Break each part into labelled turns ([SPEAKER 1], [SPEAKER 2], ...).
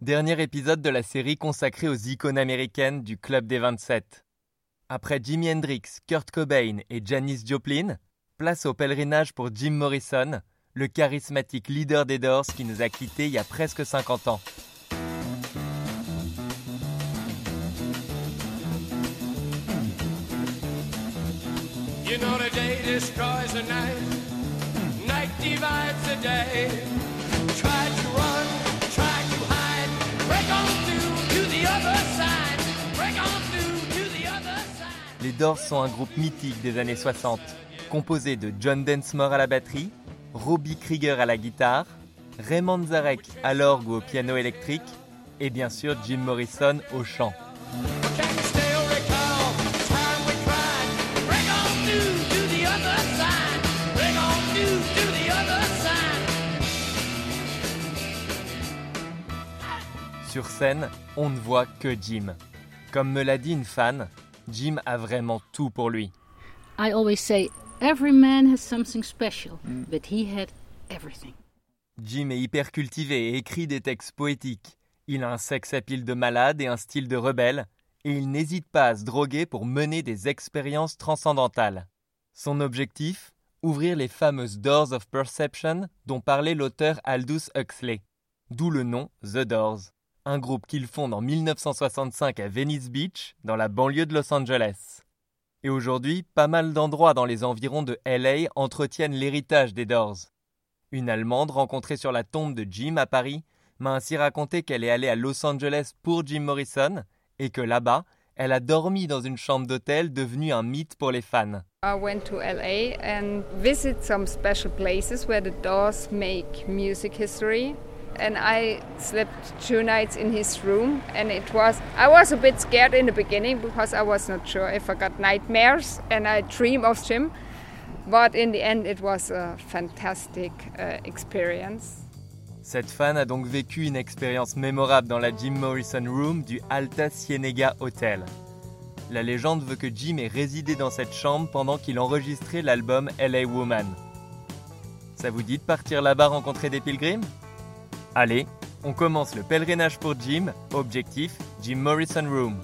[SPEAKER 1] dernier épisode de la série consacrée aux icônes américaines du Club des 27. Après Jimi Hendrix, Kurt Cobain et Janis Joplin, place au pèlerinage pour Jim Morrison, le charismatique leader des Doors qui nous a quittés il y a presque 50 ans. Doors sont un groupe mythique des années 60, composé de John Densmore à la batterie, Robbie Krieger à la guitare, Raymond Zarek à l'orgue ou au piano électrique, et bien sûr Jim Morrison au chant. Sur scène, on ne voit que Jim. Comme me l'a dit une fan, Jim a vraiment tout pour lui.
[SPEAKER 2] I always say every man has something special, but he had everything.
[SPEAKER 1] Jim est hyper cultivé et écrit des textes poétiques. Il a un sex appeal de malade et un style de rebelle, et il n'hésite pas à se droguer pour mener des expériences transcendantales. Son objectif? Ouvrir les fameuses Doors of Perception dont parlait l'auteur Aldous Huxley. D'où le nom The Doors, un groupe qu'il fonde en 1965 à Venice Beach, dans la banlieue de Los Angeles. Et aujourd'hui, pas mal d'endroits dans les environs de LA entretiennent l'héritage des Doors. Une Allemande rencontrée sur la tombe de Jim à Paris m'a ainsi raconté qu'elle est allée à Los Angeles pour Jim Morrison et que là-bas, elle a dormi dans une chambre d'hôtel devenue un mythe pour les fans.
[SPEAKER 3] I went to LA and visit some special places where the Doors make music history. And I slept two nights in his room, and it was I was a bit scared in the beginning because I was not sure if I got nightmares and I dream of Jim. But in the end, it was a fantastic uh, experience.
[SPEAKER 1] Cette fan a donc vécu une expérience mémorable dans la Jim Morrison Room du Alta Cienega Hotel. La légende veut que Jim ait résidé dans cette chambre pendant qu'il enregistrait l'album LA Woman. Ça vous dit de partir là-bas rencontrer des pilgrims Allez, on commence le pèlerinage pour Jim, objectif Jim Morrison Room.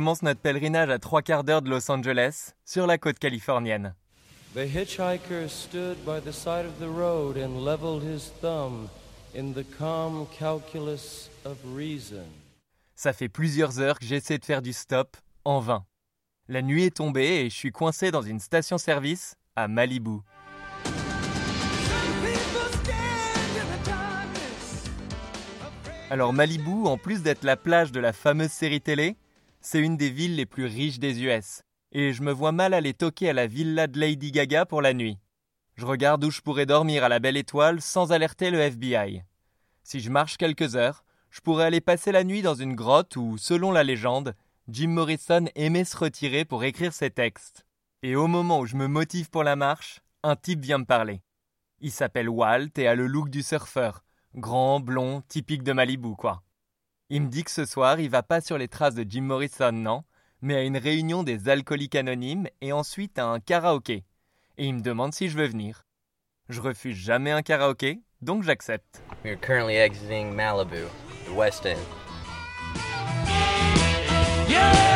[SPEAKER 1] Commence notre pèlerinage à trois quarts d'heure de Los Angeles, sur la côte californienne.
[SPEAKER 4] The hitchhiker stood by the side of the road and leveled his thumb in the calm calculus of reason.
[SPEAKER 1] Ça fait plusieurs heures que j'essaie de faire du stop, en vain. La nuit est tombée et je suis coincé dans une station-service à Malibu. Alors Malibu, en plus d'être la plage de la fameuse série télé, c'est une des villes les plus riches des US. Et je me vois mal aller toquer à la villa de Lady Gaga pour la nuit. Je regarde où je pourrais dormir à la belle étoile sans alerter le FBI. Si je marche quelques heures, je pourrais aller passer la nuit dans une grotte où, selon la légende, Jim Morrison aimait se retirer pour écrire ses textes. Et au moment où je me motive pour la marche, un type vient me parler. Il s'appelle Walt et a le look du surfeur, grand, blond, typique de Malibu, quoi. Il me dit que ce soir, il va pas sur les traces de Jim Morrison, non, mais à une réunion des alcooliques anonymes et ensuite à un karaoké. Et il me demande si je veux venir. Je refuse jamais un karaoké, donc j'accepte.
[SPEAKER 5] We are currently exiting Malibu, the West End.
[SPEAKER 6] Yeah,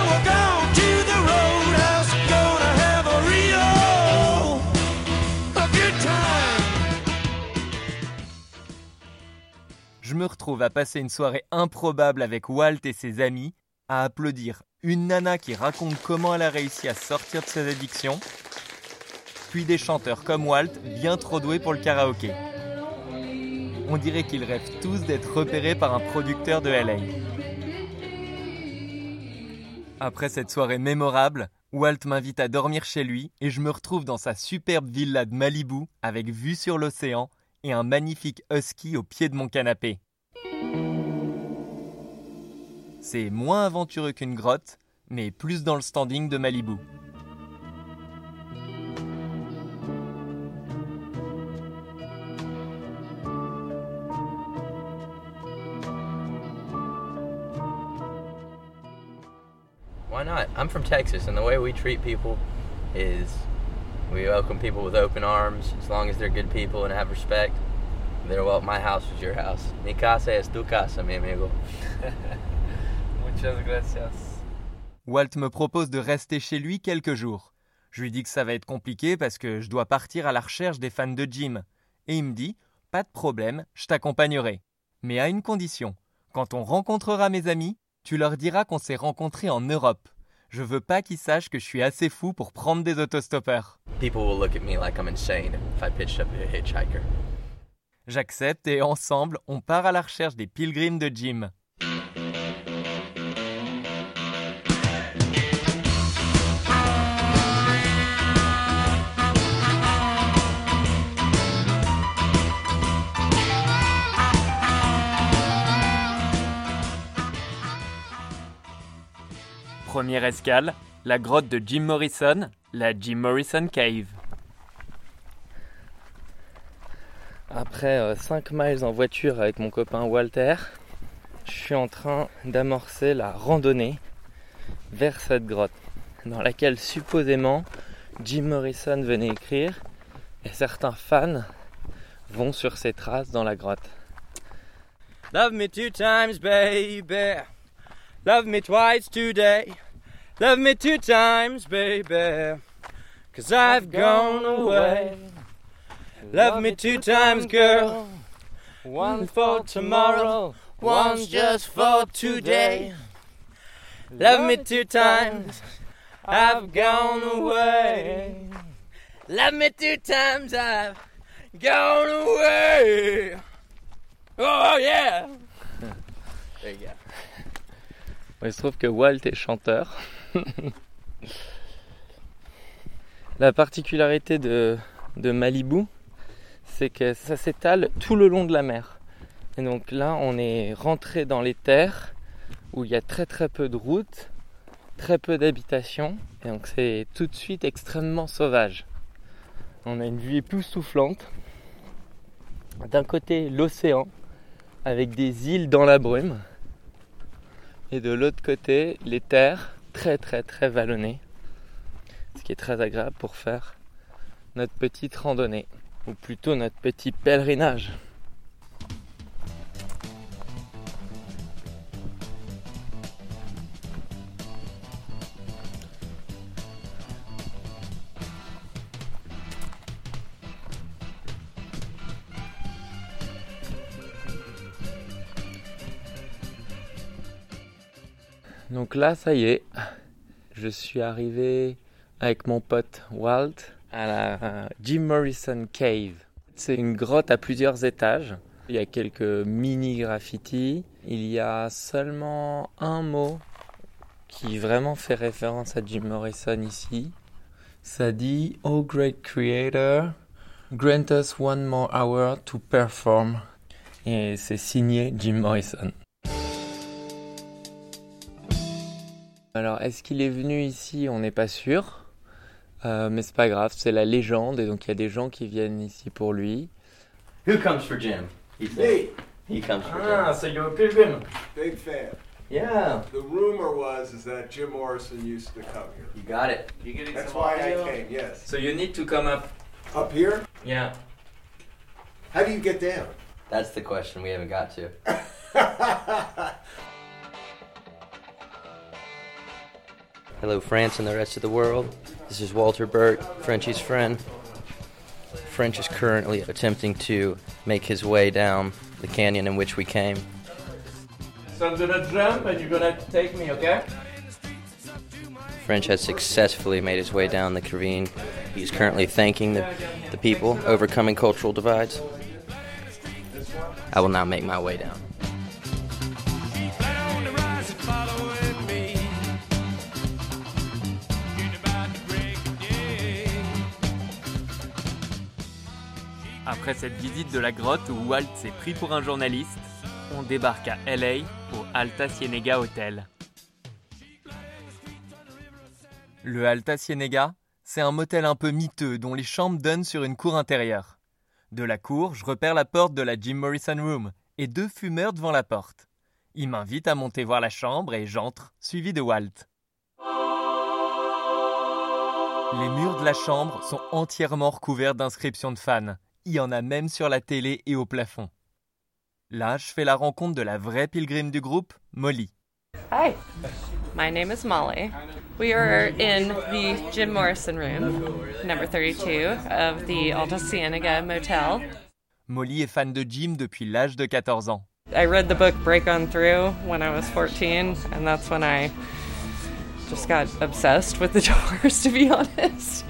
[SPEAKER 1] Je me retrouve à passer une soirée improbable avec Walt et ses amis, à applaudir une nana qui raconte comment elle a réussi à sortir de ses addictions, puis des chanteurs comme Walt, bien trop doués pour le karaoké. On dirait qu'ils rêvent tous d'être repérés par un producteur de LA. Après cette soirée mémorable, Walt m'invite à dormir chez lui et je me retrouve dans sa superbe villa de Malibu avec vue sur l'océan et un magnifique husky au pied de mon canapé. C'est moins aventureux qu'une grotte, mais plus dans le standing de Malibu.
[SPEAKER 5] Why not? I'm from Texas, and the way we treat people is we welcome people with open arms as long as they're good people and have respect. They're well, my house was your house. Mi casa es tu casa, mi amigo.
[SPEAKER 4] Muchas gracias.
[SPEAKER 1] Walt me propose de rester chez lui quelques jours. Je lui dis que ça va être compliqué parce que je dois partir à la recherche des fans de Jim. Et il me dit Pas de problème, je t'accompagnerai. Mais à une condition. Quand on rencontrera mes amis, tu leur diras qu'on s'est rencontrés en Europe. Je veux pas qu'ils sachent que je suis assez fou pour prendre des autostoppeurs.
[SPEAKER 5] People will look at me like I'm insane if I pitched up a hitchhiker.
[SPEAKER 1] J'accepte et ensemble, on part à la recherche des pilgrims de Jim. Première escale, la grotte de Jim Morrison, la Jim Morrison Cave.
[SPEAKER 4] Après 5 miles en voiture avec mon copain Walter, je suis en train d'amorcer la randonnée vers cette grotte, dans laquelle supposément Jim Morrison venait écrire, et certains fans vont sur ses traces dans la grotte. Love me two times, baby. Love me twice today. Love me two times, baby. Cause I've gone away. Love me two times, girl. One for tomorrow, one's just for today. Love me two times, I've gone away. Love me two times, I've gone away. Oh yeah! There you go. Il se trouve que Walt est chanteur. La particularité de, Malibu, c'est que ça s'étale tout le long de la mer. Et donc là, on est rentré dans les terres où il y a très très peu de routes, très peu d'habitations, et donc c'est tout de suite extrêmement sauvage. On a une vue époustouflante. D'un côté, l'océan, avec des îles dans la brume, et de l'autre côté, les terres très très très vallonnées, ce qui est très agréable pour faire notre petite randonnée ou plutôt notre petit pèlerinage. Donc là, ça y est, je suis arrivé avec mon pote Walt à la Jim Morrison Cave. C'est une grotte à plusieurs étages. Il y a quelques mini graffitis. Il y a seulement un mot qui vraiment fait référence à Jim Morrison ici. Ça dit Oh great creator, Grant us one more hour to perform. Et c'est signé Jim Morrison. Alors, est-ce qu'il est venu ici? On n'est pas sûr. Euh, mais c'est pas grave, c'est la légende. Et donc, il y a des gens qui viennent ici pour lui.
[SPEAKER 5] Who comes for Jim? He said.
[SPEAKER 7] Me,
[SPEAKER 5] He comes for
[SPEAKER 4] Ah, so you're a pilgrim.
[SPEAKER 7] big fan.
[SPEAKER 4] Yeah.
[SPEAKER 7] The rumor was is that Jim Morrison used to come here.
[SPEAKER 5] Jim. You got it.
[SPEAKER 7] That's why I came. Yes.
[SPEAKER 4] So you need to come up.
[SPEAKER 7] Up here?
[SPEAKER 4] Yeah.
[SPEAKER 7] How do you get down?
[SPEAKER 5] That's the question we haven't got to. Hello, France and the rest of the world. This is Walter Burt, Frenchie's friend. French is currently attempting to make his way down the canyon in which we came.
[SPEAKER 4] So I'm gonna jump and you're gonna take me, okay?
[SPEAKER 5] French has successfully made his way down the ravine. He's currently thanking the, the people, overcoming cultural divides. I will now make my way down.
[SPEAKER 1] Après cette visite de la grotte où Walt s'est pris pour un journaliste, on débarque à LA au Alta Cienega Hotel. Le Alta Cienega, c'est un motel un peu miteux dont les chambres donnent sur une cour intérieure. De la cour, je repère la porte de la Jim Morrison Room et deux fumeurs devant la porte. Ils m'invitent à monter voir la chambre et j'entre, suivi de Walt. Les murs de la chambre sont entièrement recouverts d'inscriptions de fans. Il y en a même sur la télé et au plafond. Là, je fais la rencontre de la vraie pilgrime du groupe, Molly.
[SPEAKER 8] Hi, my name is Molly. We are in the Jim Morrison room, number 32 of the Alta Cienega Motel.
[SPEAKER 1] Molly est fan de Jim depuis l'âge de 14 ans.
[SPEAKER 8] I read the book Break On Through when I was 14, and that's when I just got obsessed with the Doors, to be honest.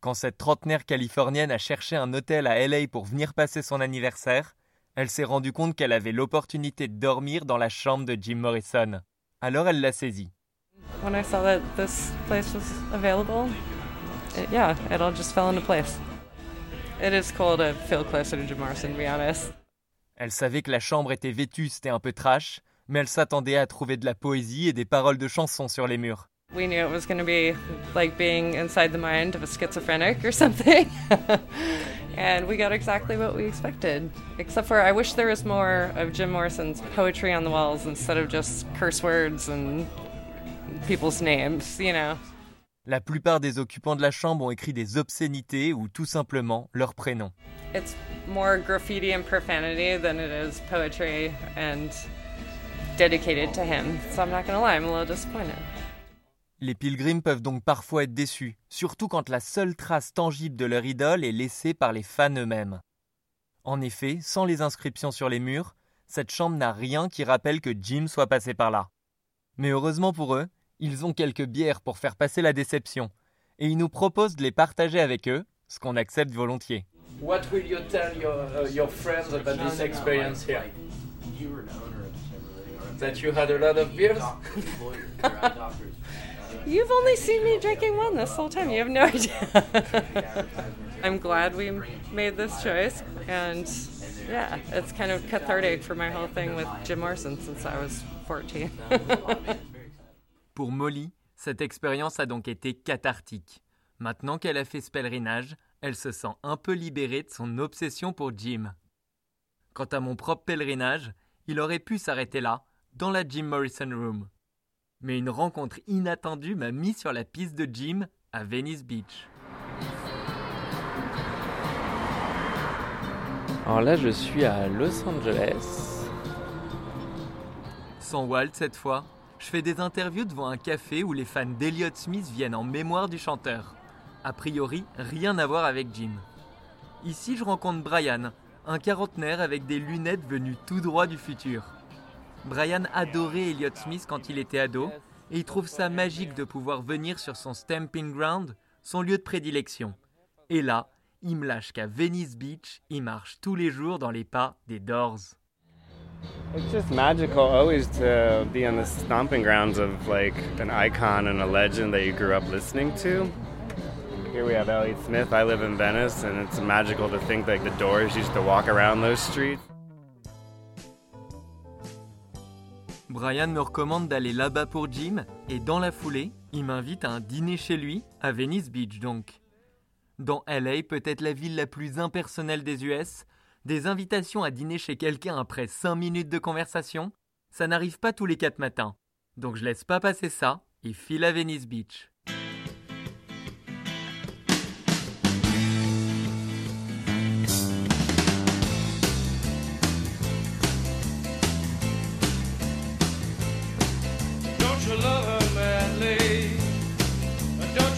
[SPEAKER 1] Quand cette trentenaire californienne a cherché un hôtel à LA pour venir passer son anniversaire, elle s'est rendue compte qu'elle avait l'opportunité de dormir dans la chambre de Jim Morrison. Alors elle l'a saisie.
[SPEAKER 8] When I saw that this place was available, it, yeah, it all just fell into place. It is cool to feel closer to Jim Morrison, to be honest.
[SPEAKER 1] Elle savait que la chambre était vétuste et un peu trash, mais elle s'attendait à trouver de la poésie et des paroles de chansons sur les murs.
[SPEAKER 8] We knew it was going to be like being inside the mind of a schizophrenic or something. and we got exactly what we expected. Except for I wish there was more of Jim Morrison's poetry on the walls instead of just curse words and people's names, you know.
[SPEAKER 1] La plupart des occupants de la chambre ont écrit des obscénités ou tout simplement leur prénom.
[SPEAKER 8] It's more graffiti and profanity than it is poetry and dedicated to him. So I'm not going to lie, I'm a little disappointed.
[SPEAKER 1] Les pilgrims peuvent donc parfois être déçus, surtout quand la seule trace tangible de leur idole est laissée par les fans eux-mêmes. En effet, sans les inscriptions sur les murs, cette chambre n'a rien qui rappelle que Jim soit passé par là. Mais heureusement pour eux, ils ont quelques bières pour faire passer la déception, et ils nous proposent de les partager avec eux, ce qu'on accepte volontiers.
[SPEAKER 4] What will you tell your, uh, your friends about this experience here? That you? had a lot of beers?
[SPEAKER 8] You've only seen me drinking one this whole time. You have no idea. I'm glad we made this choice, and yeah, it's kind of cathartic for my whole thing with Jim Morrison since I was 14.
[SPEAKER 1] Pour Molly, cette expérience a donc été cathartique. Maintenant qu'elle a fait ce pèlerinage, elle se sent un peu libérée de son obsession pour Jim. Quant à mon propre pèlerinage, il aurait pu s'arrêter là, dans la Jim Morrison Room. Mais une rencontre inattendue m'a mis sur la piste de Jim à Venice Beach.
[SPEAKER 4] Alors là, je suis à Los Angeles.
[SPEAKER 1] Sans Walt cette fois, je fais des interviews devant un café où les fans d'Elliott Smith viennent en mémoire du chanteur. A priori, rien à voir avec Jim. Ici, je rencontre Brian, un quarantenaire avec des lunettes venues tout droit du futur. Brian adorait Elliott Smith quand il était ado et il trouve ça magique de pouvoir venir sur son stamping ground, son lieu de prédilection. Et là, il me lâche qu'à Venice Beach, il marche tous les jours dans les pas des Doors.
[SPEAKER 9] It's just magical always to be on the stomping grounds of like an icon and a legend that you grew up listening to. Here we have Elliott Smith. I live in Venice, and it's magical to think like the Doors used to walk around those streets.
[SPEAKER 1] Brian me recommande d'aller là-bas pour Jim, et dans la foulée, il m'invite à un dîner chez lui, à Venice Beach donc. Dans LA, peut-être la ville la plus impersonnelle des US, des invitations à dîner chez quelqu'un après 5 minutes de conversation, ça n'arrive pas tous les 4 matins. Donc je laisse pas passer ça et file à Venice Beach.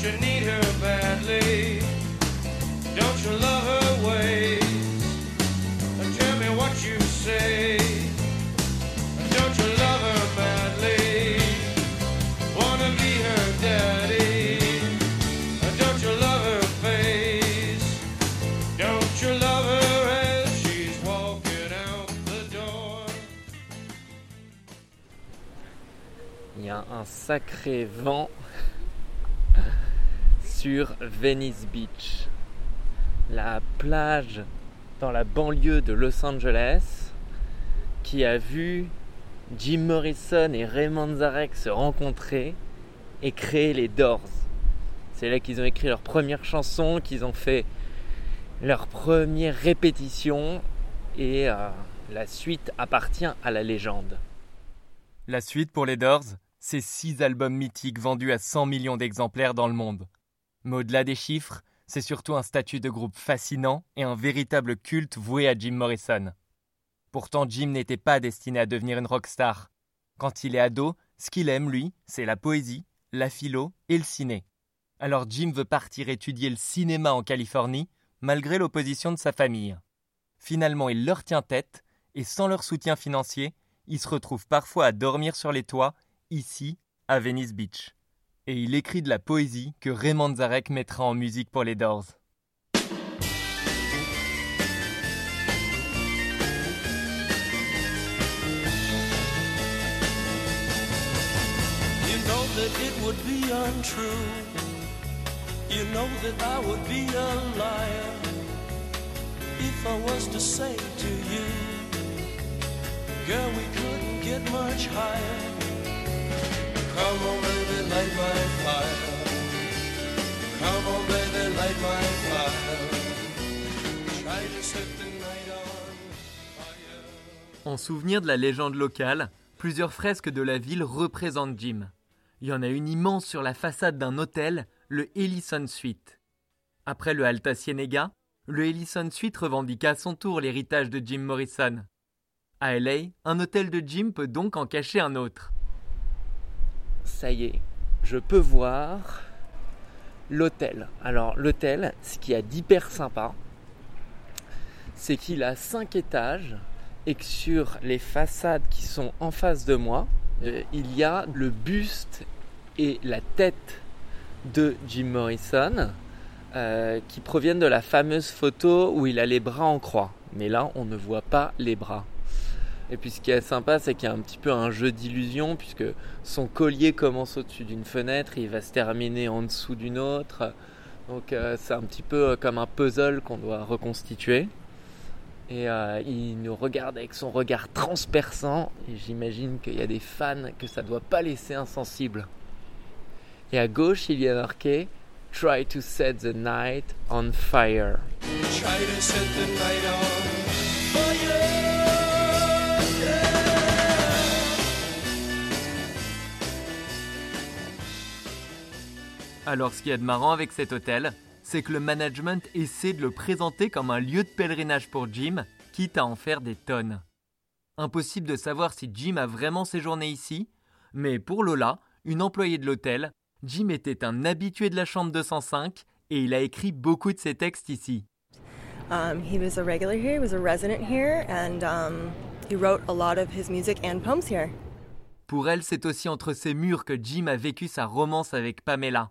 [SPEAKER 6] Don't you badly? Love her ways? Don't you love her daddy? Don't you love her face? Don't you love her?
[SPEAKER 4] Il y a un sacré vent sur Venice Beach, la plage dans la banlieue de Los Angeles qui a vu Jim Morrison et Raymond Zarek se rencontrer et créer les Doors. C'est là qu'ils ont écrit leur première chanson, qu'ils ont fait leur première répétition et euh, la suite appartient à la légende.
[SPEAKER 1] La suite pour les Doors, c'est 6 albums mythiques vendus à 100 millions d'exemplaires dans le monde. Mais au-delà des chiffres, c'est surtout un statut de groupe fascinant et un véritable culte voué à Jim Morrison. Pourtant, Jim n'était pas destiné à devenir une rockstar. Quand il est ado, ce qu'il aime, lui, c'est la poésie, la philo et le ciné. Alors Jim veut partir étudier le cinéma en Californie, malgré l'opposition de sa famille. Finalement, il leur tient tête, et sans leur soutien financier, il se retrouve parfois à dormir sur les toits, ici, à Venice Beach. Et il écrit de la poésie que Raymond Zarek mettra en musique pour les Doors.
[SPEAKER 6] You know that it would be untrue. You know that I would be a liar if I was to say to you, girl, we couldn't get much higher.
[SPEAKER 1] En souvenir de la légende locale, plusieurs fresques de la ville représentent Jim. Il y en a une immense sur la façade d'un hôtel, le Ellison Suite. Après le Alta Cienega, le Ellison Suite revendique à son tour l'héritage de Jim Morrison. À LA, un hôtel de Jim peut donc en cacher un autre.
[SPEAKER 4] Ça y est, je peux voir l'hôtel. Alors l'hôtel, ce qu'il y a d'hyper sympa, c'est qu'il a 5 étages et que sur les façades qui sont en face de moi, euh, il y a le buste et la tête de Jim Morrison euh, qui proviennent de la fameuse photo où il a les bras en croix. Mais là, on ne voit pas les bras. Et puis ce qui est sympa, c'est qu'il y a un petit peu un jeu d'illusion, puisque son collier commence au-dessus d'une fenêtre il va se terminer en dessous d'une autre. Donc euh, c'est un petit peu euh, comme un puzzle qu'on doit reconstituer. Et euh, il nous regarde avec son regard transperçant, et j'imagine qu'il y a des fans que ça ne doit pas laisser insensibles. Et à gauche, il y a marqué Try to set the night on fire.
[SPEAKER 1] Alors ce qu'il y a de marrant avec cet hôtel, c'est que le management essaie de le présenter comme un lieu de pèlerinage pour Jim, quitte à en faire des tonnes. Impossible de savoir si Jim a vraiment séjourné ici, mais pour Lola, une employée de l'hôtel, Jim était un habitué de la chambre 205 et il a écrit beaucoup de ses textes ici.
[SPEAKER 10] Um, he was a regular here, he was a resident here, and um, he wrote a lot of his music and poems here.
[SPEAKER 1] Pour elle, c'est aussi entre ces murs que Jim a vécu sa romance avec Pamela.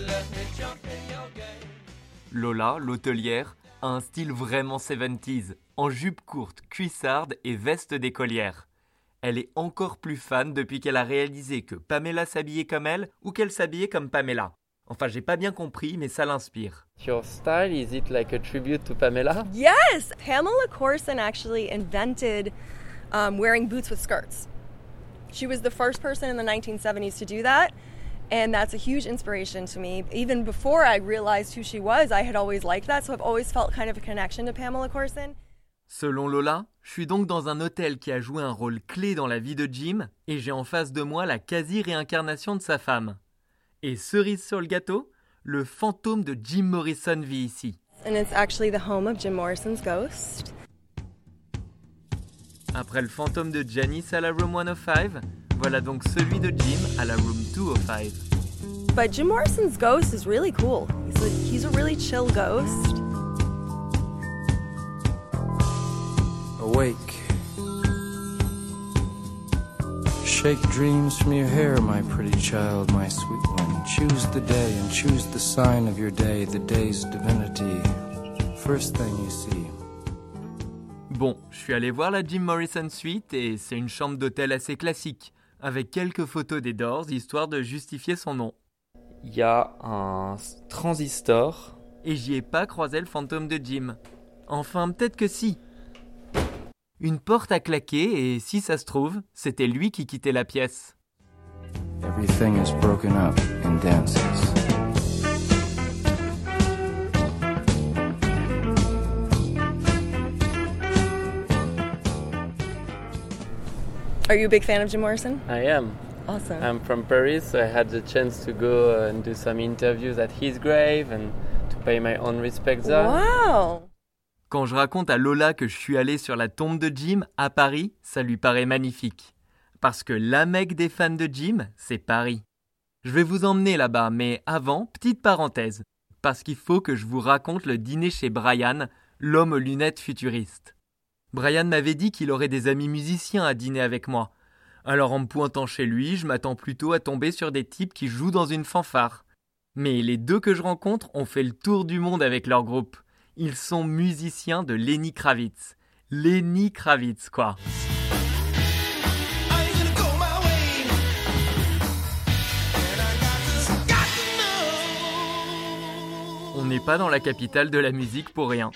[SPEAKER 1] Lola, l'hôtelière, a un style vraiment 70s, en jupe courte, cuissarde et veste d'écolière. Elle est encore plus fan depuis qu'elle a réalisé que Pamela s'habillait comme elle ou qu'elle s'habillait comme Pamela. Enfin, j'ai pas bien compris, mais ça l'inspire.
[SPEAKER 4] Your style, is it like a tribute to Pamela?
[SPEAKER 10] Yes! Pamela Corson actually invented um, wearing boots with skirts. She was the first person in the 1970s to do that. And that's a huge inspiration to me. Even before I realized who she was, I had always liked that. So I've always felt kind of a connection to Pamela Corson.
[SPEAKER 1] Selon Lola, je suis donc dans un hôtel qui a joué un rôle clé dans la vie de Jim et j'ai en face de moi la quasi-réincarnation de sa femme. Et cerise sur le gâteau, le fantôme de Jim Morrison vit ici.
[SPEAKER 10] And it's actually the home of Jim Morrison's ghost.
[SPEAKER 1] Après le fantôme de Janice à la Room 105, voilà donc celui de Jim à la Room 205.
[SPEAKER 10] But Jim Morrison's ghost is really cool. He's a, he's a really chill ghost.
[SPEAKER 11] Awake. Shake dreams from your hair, my pretty child, my sweet one. Choose the day and choose the sign of your day, the day's divinity. First thing you see.
[SPEAKER 1] Bon, je suis allé voir la Jim Morrison Suite et c'est une chambre d'hôtel assez classique, avec quelques photos des Doors, histoire de justifier son nom.
[SPEAKER 4] Il y a un transistor.
[SPEAKER 1] Et j'y ai pas croisé le fantôme de Jim. Enfin, peut-être que si. Une porte a claqué et si ça se trouve, c'était lui qui quittait la pièce.
[SPEAKER 11] Everything is broken up in dances.
[SPEAKER 10] Are you a big fan of Jim Morrison?
[SPEAKER 4] I am.
[SPEAKER 10] Awesome.
[SPEAKER 4] I'm from Paris, so I had the chance to go and do some interviews at his grave and to pay my own respects there.
[SPEAKER 10] Wow.
[SPEAKER 1] Quand je raconte à Lola que je suis allé sur la tombe de Jim à Paris, ça lui paraît magnifique. Parce que la mecque des fans de Jim, c'est Paris. Je vais vous emmener là-bas, mais avant, petite parenthèse. Parce qu'il faut que je vous raconte le dîner chez Brian, l'homme aux lunettes futuristes. Brian m'avait dit qu'il aurait des amis musiciens à dîner avec moi. Alors en me pointant chez lui, je m'attends plutôt à tomber sur des types qui jouent dans une fanfare. Mais les deux que je rencontre ont fait le tour du monde avec leur groupe. Ils sont musiciens de Lenny Kravitz. Lenny Kravitz, quoi. On n'est pas dans la capitale de la musique pour rien.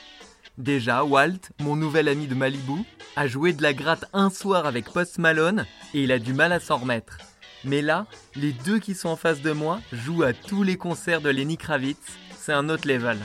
[SPEAKER 1] Déjà, Walt, mon nouvel ami de Malibu, a joué de la gratte un soir avec Post Malone et il a du mal à s'en remettre. Mais là, les deux qui sont en face de moi jouent à tous les concerts de Lenny Kravitz. C'est un autre level.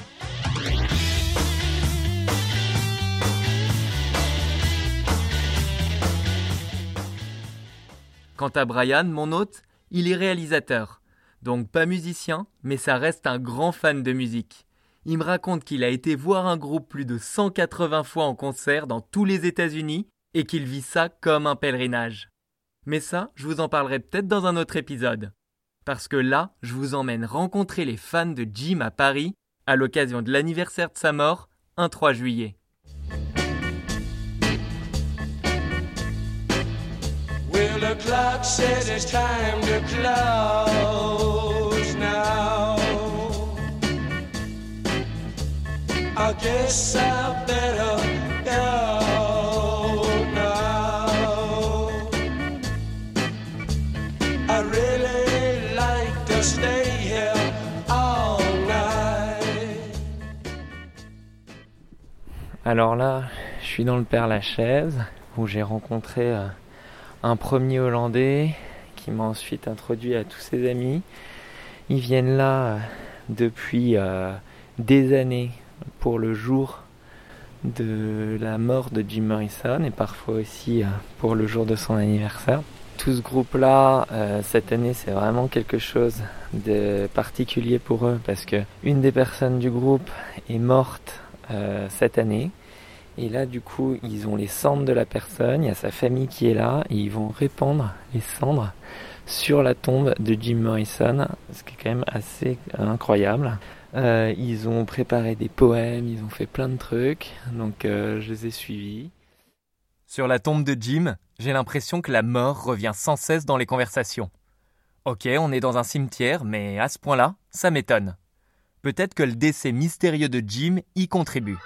[SPEAKER 1] Quant à Brian, mon hôte, il est réalisateur. Donc pas musicien, mais ça reste un grand fan de musique. Il me raconte qu'il a été voir un groupe plus de 180 fois en concert dans tous les États-Unis et qu'il vit ça comme un pèlerinage. Mais ça, je vous en parlerai peut-être dans un autre épisode. Parce que là, je vous emmène rencontrer les fans de Jim à Paris à l'occasion de l'anniversaire de sa mort, un 3 juillet.
[SPEAKER 4] Alors là, je suis dans le Père Lachaise où j'ai rencontré euh, un premier Hollandais qui m'a ensuite introduit à tous ses amis. Ils viennent là euh, depuis euh, des années pour le jour de la mort de Jim Morrison et parfois aussi euh, pour le jour de son anniversaire. Tout ce groupe-là, euh, cette année, c'est vraiment quelque chose de particulier pour eux parce que une des personnes du groupe est morte euh, cette année. Et là, du coup, ils ont les cendres de la personne, il y a sa famille qui est là, et ils vont répandre les cendres sur la tombe de Jim Morrison, ce qui est quand même assez incroyable. Euh, ils ont préparé des poèmes, ils ont fait plein de trucs, donc euh, je les ai suivis.
[SPEAKER 1] Sur la tombe de Jim, j'ai l'impression que la mort revient sans cesse dans les conversations. Ok, on est dans un cimetière, mais à ce point-là, ça m'étonne. Peut-être que le décès mystérieux de Jim y contribue.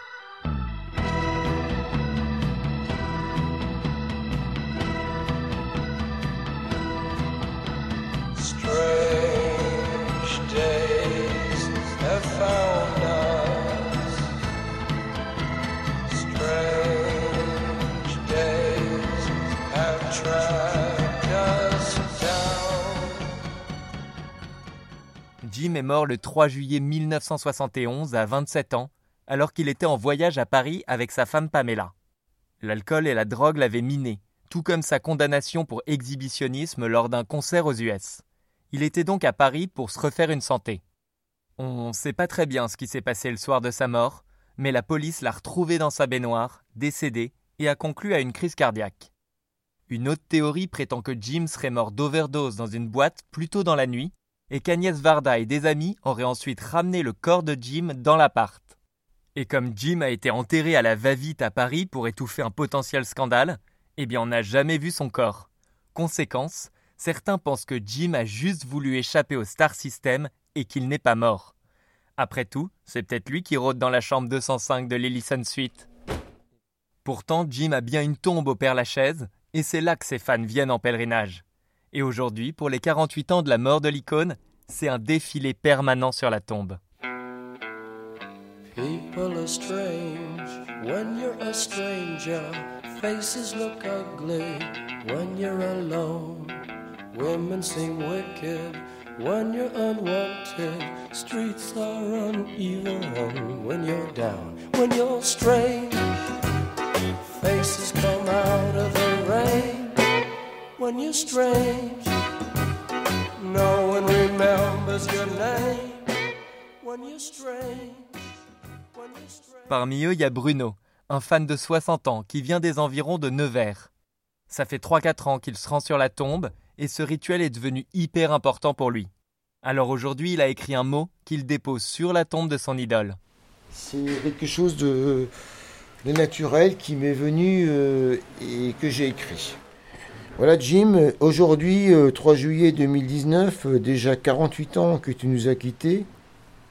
[SPEAKER 1] Jim est mort le 3 juillet 1971 à 27 ans, alors qu'il était en voyage à Paris avec sa femme Pamela. L'alcool et la drogue l'avaient miné, tout comme sa condamnation pour exhibitionnisme lors d'un concert aux US. Il était donc à Paris pour se refaire une santé. On ne sait pas très bien ce qui s'est passé le soir de sa mort, mais la police l'a retrouvé dans sa baignoire, décédé, et a conclu à une crise cardiaque. Une autre théorie prétend que Jim serait mort d'overdose dans une boîte plus tôt dans la nuit, et qu'Agnès Varda et des amis auraient ensuite ramené le corps de Jim dans l'appart. Et comme Jim a été enterré à la va-vite à Paris pour étouffer un potentiel scandale, eh bien on n'a jamais vu son corps. Conséquence, certains pensent que Jim a juste voulu échapper au Star System et qu'il n'est pas mort. Après tout, c'est peut-être lui qui rôde dans la chambre 205 de l'Ellison Suite. Pourtant, Jim a bien une tombe au Père-Lachaise, et c'est là que ses fans viennent en pèlerinage. Et aujourd'hui, pour les 48 ans de la mort de l'icône, c'est un défilé permanent sur la tombe.
[SPEAKER 11] People are strange when you're a stranger. Faces look ugly when you're alone. Women seem wicked when you're unwanted. Streets are uneven when you're down. When you're strange, faces come out of the. When you're strange, no one remembers your name. When you're strange. when you're strange.
[SPEAKER 1] Parmi eux, il y a Bruno, un fan de 60 ans qui vient des environs de Nevers. Ça fait 3-4 ans qu'il se rend sur la tombe et ce rituel est devenu hyper important pour lui. Alors aujourd'hui, il a écrit un mot qu'il dépose sur la tombe de son idole.
[SPEAKER 12] C'est quelque chose de, de naturel qui m'est venu euh, et que j'ai écrit. Voilà Jim, aujourd'hui, euh, 3 juillet 2019, euh, déjà 48 ans que tu nous as quittés.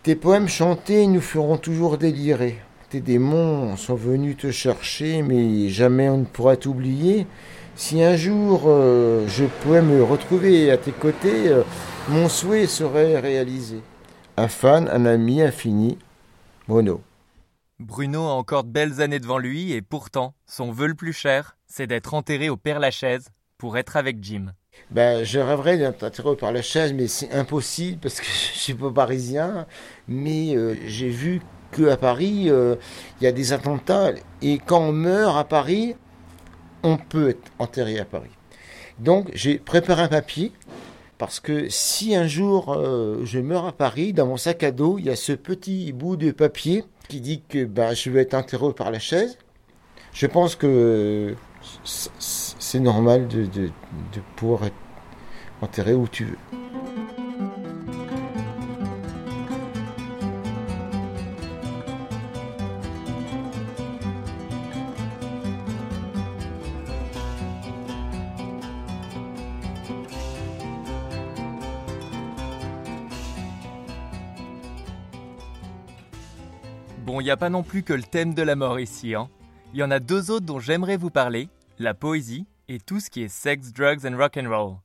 [SPEAKER 12] Tes poèmes chantés nous feront toujours délirer. Tes démons sont venus te chercher, mais jamais on ne pourra t'oublier. Si un jour euh, je pouvais me retrouver à tes côtés, euh, mon souhait serait réalisé. Un fan, un ami infini, Mono.
[SPEAKER 1] Bruno a encore de belles années devant lui et pourtant, son vœu le plus cher, c'est d'être enterré au Père-Lachaise être avec Jim.
[SPEAKER 12] Ben, je rêverais d'être attiré par la chaise, mais c'est impossible parce que je suis pas parisien. Mais euh, j'ai vu qu'à Paris, euh, il y a des attentats. Et quand on meurt à Paris, on peut être enterré à Paris. Donc, j'ai préparé un papier. Parce que si un jour euh, je meurs à Paris, dans mon sac à dos, il y a ce petit bout de papier qui dit que ben, je vais être enterré par la chaise. Je pense que c'est normal de, de, de pouvoir être enterré où tu veux.
[SPEAKER 1] Bon, il n'y a pas non plus que le thème de la mort ici. Hein. Il y en a deux autres dont j'aimerais vous parler, la poésie et tout ce qui est sex, drugs and rock and roll.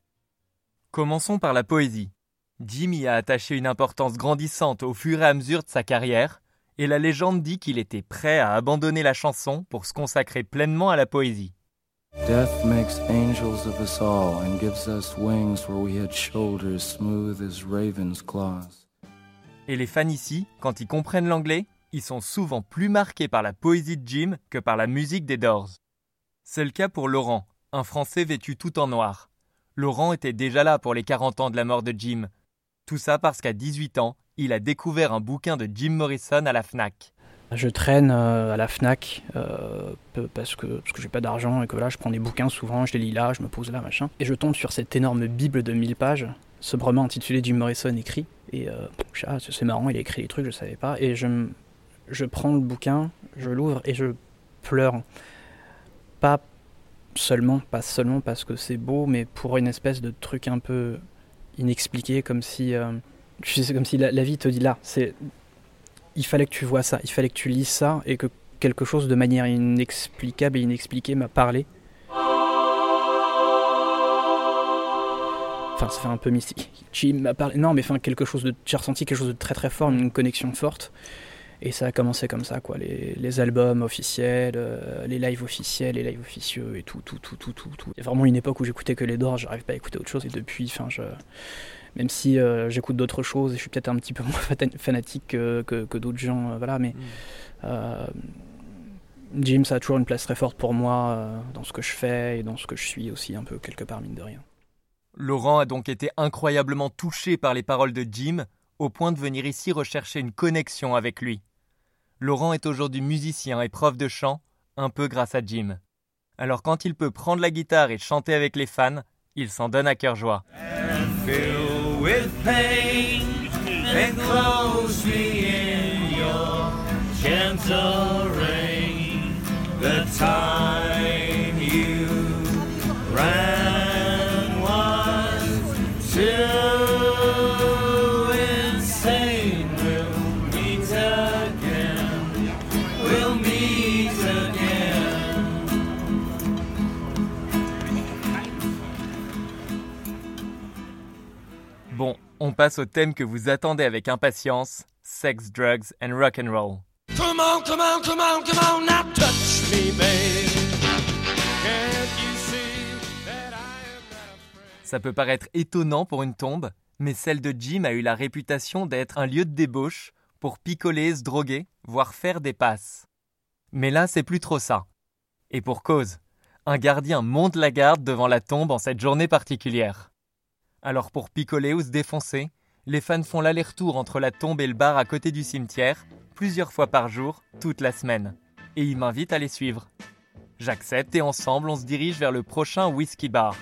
[SPEAKER 1] Commençons par la poésie. Jimmy a attaché une importance grandissante au fur et à mesure de sa carrière, et la légende dit qu'il était prêt à abandonner la chanson pour se consacrer pleinement à la poésie.
[SPEAKER 11] Death makes angels of us all and gives us wings where we had shoulders smooth as raven's claws.
[SPEAKER 1] Et les fans ici, quand ils comprennent l'anglais, ils sont souvent plus marqués par la poésie de Jim que par la musique des Doors. C'est le cas pour Laurent, un Français vêtu tout en noir. Laurent était déjà là pour les 40 ans de la mort de Jim. Tout ça parce qu'à 18 ans, il a découvert un bouquin de Jim Morrison à la FNAC.
[SPEAKER 13] Je traîne euh, à la Fnac euh, parce que, parce que j'ai pas d'argent et que voilà, je prends des bouquins souvent, je les lis là, je me pose là, machin. Et je tombe sur cette énorme bible de 1000 pages, sobrement intitulée Jim Morrison écrit. Et euh, ah, c'est marrant, il a écrit des trucs, je savais pas. Et je, je prends le bouquin, je l'ouvre et je pleure. Pas seulement, pas seulement parce que c'est beau, mais pour une espèce de truc un peu inexpliqué, comme si, euh, tu sais, comme si la, vie te dit là, c'est, il fallait que tu vois ça, il fallait que tu lises ça, et que quelque chose de manière inexplicable et inexpliquée m'a parlé. Enfin, ça fait un peu mystique. Jim m'a parlé. Non, mais enfin, quelque chose de. J'ai ressenti quelque chose de très très fort, une connexion forte. Et ça a commencé comme ça, quoi. Les, les albums officiels, euh, les lives officiels, les lives officieux et tout, tout, tout, tout, tout. tout. Il y a vraiment une époque où j'écoutais que les Doors, j'arrive pas à écouter autre chose. Et depuis, enfin, je. Même si euh, j'écoute d'autres choses et je suis peut-être un petit peu moins fanatique que, que, que d'autres gens, euh, voilà, mais. euh, Jim, ça a toujours une place très forte pour moi dans ce que je fais et dans ce que je suis aussi, un peu quelque part, mine de rien.
[SPEAKER 1] Laurent a donc été incroyablement touché par les paroles de Jim, au point de venir ici rechercher une connexion avec lui. Laurent est aujourd'hui musicien et prof de chant, un peu grâce à Jim. Alors quand il peut prendre la guitare et chanter avec les fans, il s'en donne à cœur joie. On passe au thème que vous attendez avec impatience, sex, drugs and rock and roll.
[SPEAKER 6] Come on, come on, come on, come on, now touch me, babe. Can't you see that I
[SPEAKER 1] Ça peut paraître étonnant pour une tombe, mais celle de Jim a eu la réputation d'être un lieu de débauche pour picoler, se droguer, voire faire des passes. Mais là, c'est plus trop ça. Et pour cause, un gardien monte la garde devant la tombe en cette journée particulière. Alors pour picoler ou se défoncer, les fans font l'aller-retour entre la tombe et le bar à côté du cimetière, plusieurs fois par jour, toute la semaine. Et ils m'invitent à les suivre. J'accepte et ensemble on se dirige vers le prochain whisky bar.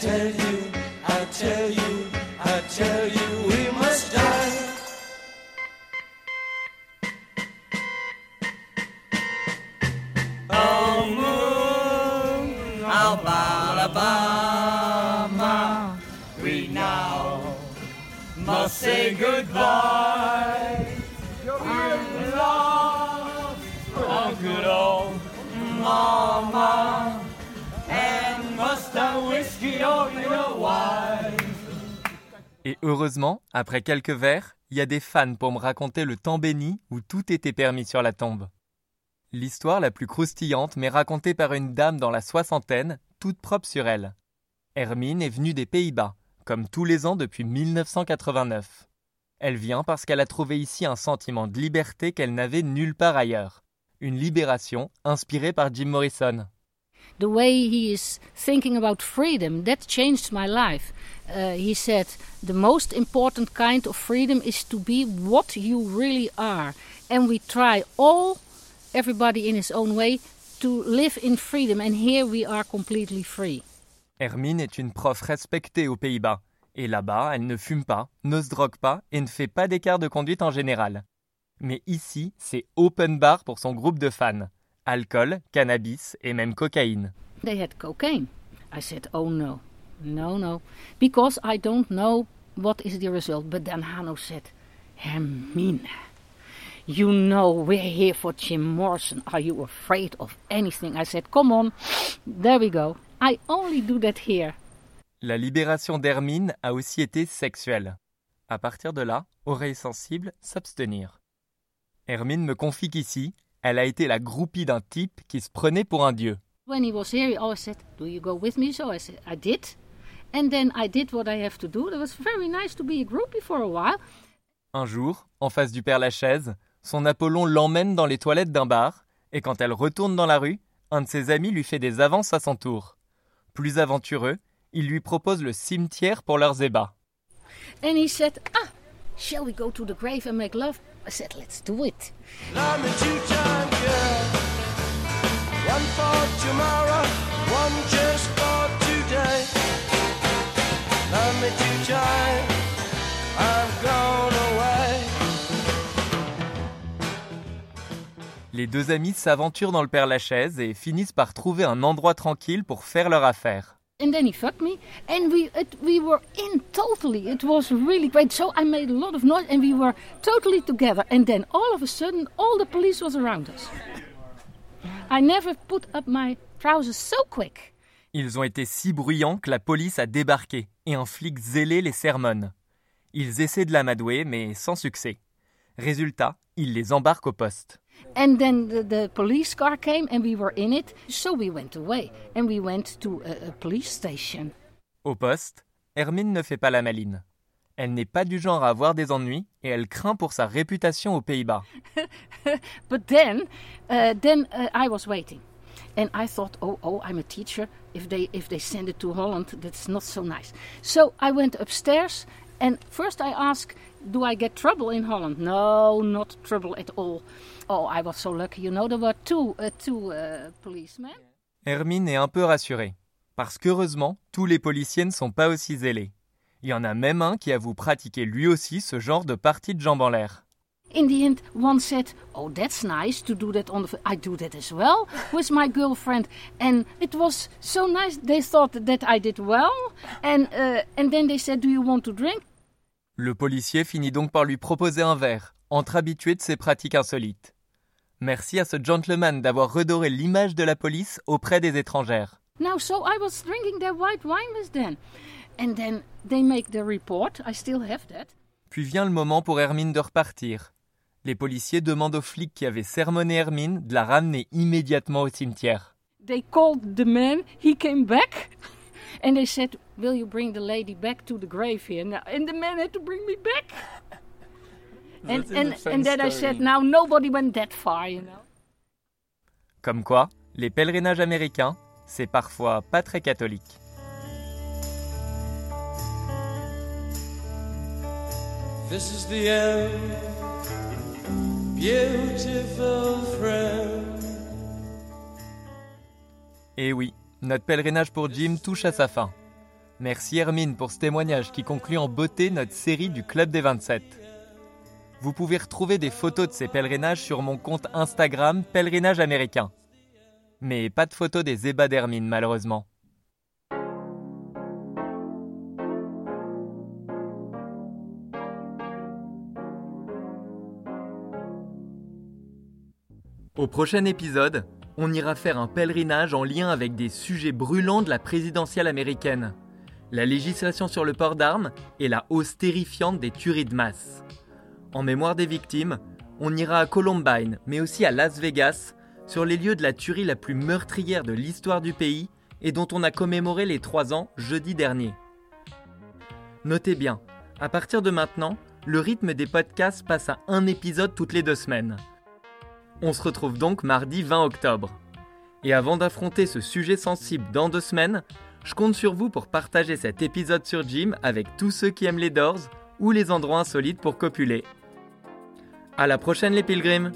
[SPEAKER 6] Tell you, I tell you, I tell you we must die. Oh, moon Alabama, we now must say goodbye. Good love, oh good old mama,
[SPEAKER 1] Et heureusement, après quelques verres, il y a des fans pour me raconter le temps béni où tout était permis sur la tombe. L'histoire la plus croustillante m'est racontée par une dame dans la soixantaine, toute propre sur elle. Hermine est venue des Pays-Bas, comme tous les ans depuis 1989. Elle vient parce qu'elle a trouvé ici un sentiment de liberté qu'elle n'avait nulle part ailleurs. Une libération inspirée par Jim Morrison.
[SPEAKER 2] The way he is thinking about freedom that changed my life uh, he said the most important kind of freedom is to be what you really are and we try all everybody in his own way to live in freedom and here we are completely free
[SPEAKER 1] Hermine est une prof respectée aux Pays-Bas. Et là-bas, elle ne fume pas, ne se drogue pas et ne fait pas d'écart de conduite en général. Mais ici, c'est open bar pour son groupe de fans. Alcool, cannabis et même cocaïne.
[SPEAKER 2] they had cocaine. I said oh no. No no. Because i don't know what is the result but then hanno said hermine you know we're here for jim morrison. Are you afraid of anything? I said come on there we go. I only do that here.
[SPEAKER 1] La libération d'Hermine a aussi été sexuelle. À partir de là, oreille sensible, s'abstenir. Hermine me confie qu'ici, elle a été la groupie d'un type qui se prenait pour un dieu.
[SPEAKER 2] when he was here he always said do you go with me? So i said i did and then i did what i have to do it was very nice to be a groupie for a while
[SPEAKER 1] Un jour, en face du Père Lachaise, son Apollon l'emmène dans les toilettes d'un bar, Et quand elle retourne dans la rue, un de ses amis lui fait des avances à son tour. Plus aventureux, il lui propose le cimetière pour leurs ébats.
[SPEAKER 2] And he said, Ah, shall we go to the grave and make love? I said, Let's do it.
[SPEAKER 6] Love me two-time girl. One for tomorrow, one just for today. Love me two-time, I'm gone away.
[SPEAKER 1] Les deux amis s'aventurent dans le Père Lachaise et finissent par trouver un endroit tranquille pour faire leur affaire.
[SPEAKER 2] And then he fucked me, and we it, we were in totally. It was really great. So I made a lot of noise, and we were totally together. And then all of a sudden, all the police was around us. I never put up my trousers so quick.
[SPEAKER 1] Ils ont été si bruyants que la police a débarqué et un flic zélé les sermonne. Ils essaient de l'amadouer, mais sans succès. Résultat, ils les embarquent au poste.
[SPEAKER 2] And then the, the police car came, and we were in it. So we went away, and we went to a, a police station.
[SPEAKER 1] Au poste, Hermine ne fait pas la maline. Elle n'est pas du genre à avoir des ennuis et elle craint pour sa réputation aux Pays-Bas.
[SPEAKER 2] but then, uh, then uh, I was waiting, and I thought, oh, oh, I'm a teacher. If they if they send it to Holland, that's not so nice. So I went upstairs, and first I asked, do I get trouble in Holland? No, not trouble at all. Oh, I was so lucky. You know, there were two uh, two uh, policemen.
[SPEAKER 1] Hermine est un peu rassurée, parce qu'heureusement, tous les policiers ne sont pas aussi zélés. Il y en a même un qui avoue pratiquer lui aussi ce genre de partie de jambes en l'air.
[SPEAKER 2] In the end, one said, "Oh, that's nice to do that on the. I do that as well with my girlfriend, and it was so nice. They thought that I did well, and uh, and then they said, "Do you want to drink?"
[SPEAKER 1] Le policier finit donc par lui proposer un verre, entre habitué de ses pratiques insolites. Merci à ce gentleman d'avoir redoré l'image de la police auprès des étrangères.
[SPEAKER 2] Now, so I was drinking their white wine with them, and then they make the report. I still have that.
[SPEAKER 1] Puis vient le moment pour Hermine de repartir. Les policiers demandent au flic qui avait sermonné Hermine de la ramener immédiatement au cimetière.
[SPEAKER 2] They called the man. He came back, and they said, "Will you bring the lady back to the grave here?" Now, and the man had to bring me back. and then I said, "Now nobody went that far, you know."
[SPEAKER 1] Comme quoi, les pèlerinages américains, c'est parfois pas très catholique.
[SPEAKER 11] This is the end, beautiful friend.
[SPEAKER 1] Et oui, notre pèlerinage pour Jim touche à sa fin. Merci Hermine pour ce témoignage qui conclut en beauté notre série du Club des 27. Vous pouvez retrouver des photos de ces pèlerinages sur mon compte Instagram Pèlerinage américain. Mais pas de photos des ébats d'Hermine malheureusement. Au prochain épisode, on ira faire un pèlerinage en lien avec des sujets brûlants de la présidentielle américaine. La législation sur le port d'armes et la hausse terrifiante des tueries de masse. En mémoire des victimes, on ira à Columbine, mais aussi à Las Vegas, sur les lieux de la tuerie la plus meurtrière de l'histoire du pays et dont on a commémoré les 3 ans jeudi dernier. Notez bien, à partir de maintenant, le rythme des podcasts passe à un épisode toutes les deux semaines. On se retrouve donc mardi 20 octobre. Et avant d'affronter ce sujet sensible dans deux semaines, je compte sur vous pour partager cet épisode sur Jim avec tous ceux qui aiment les Doors ou les endroits insolites pour copuler. À la prochaine les pilgrims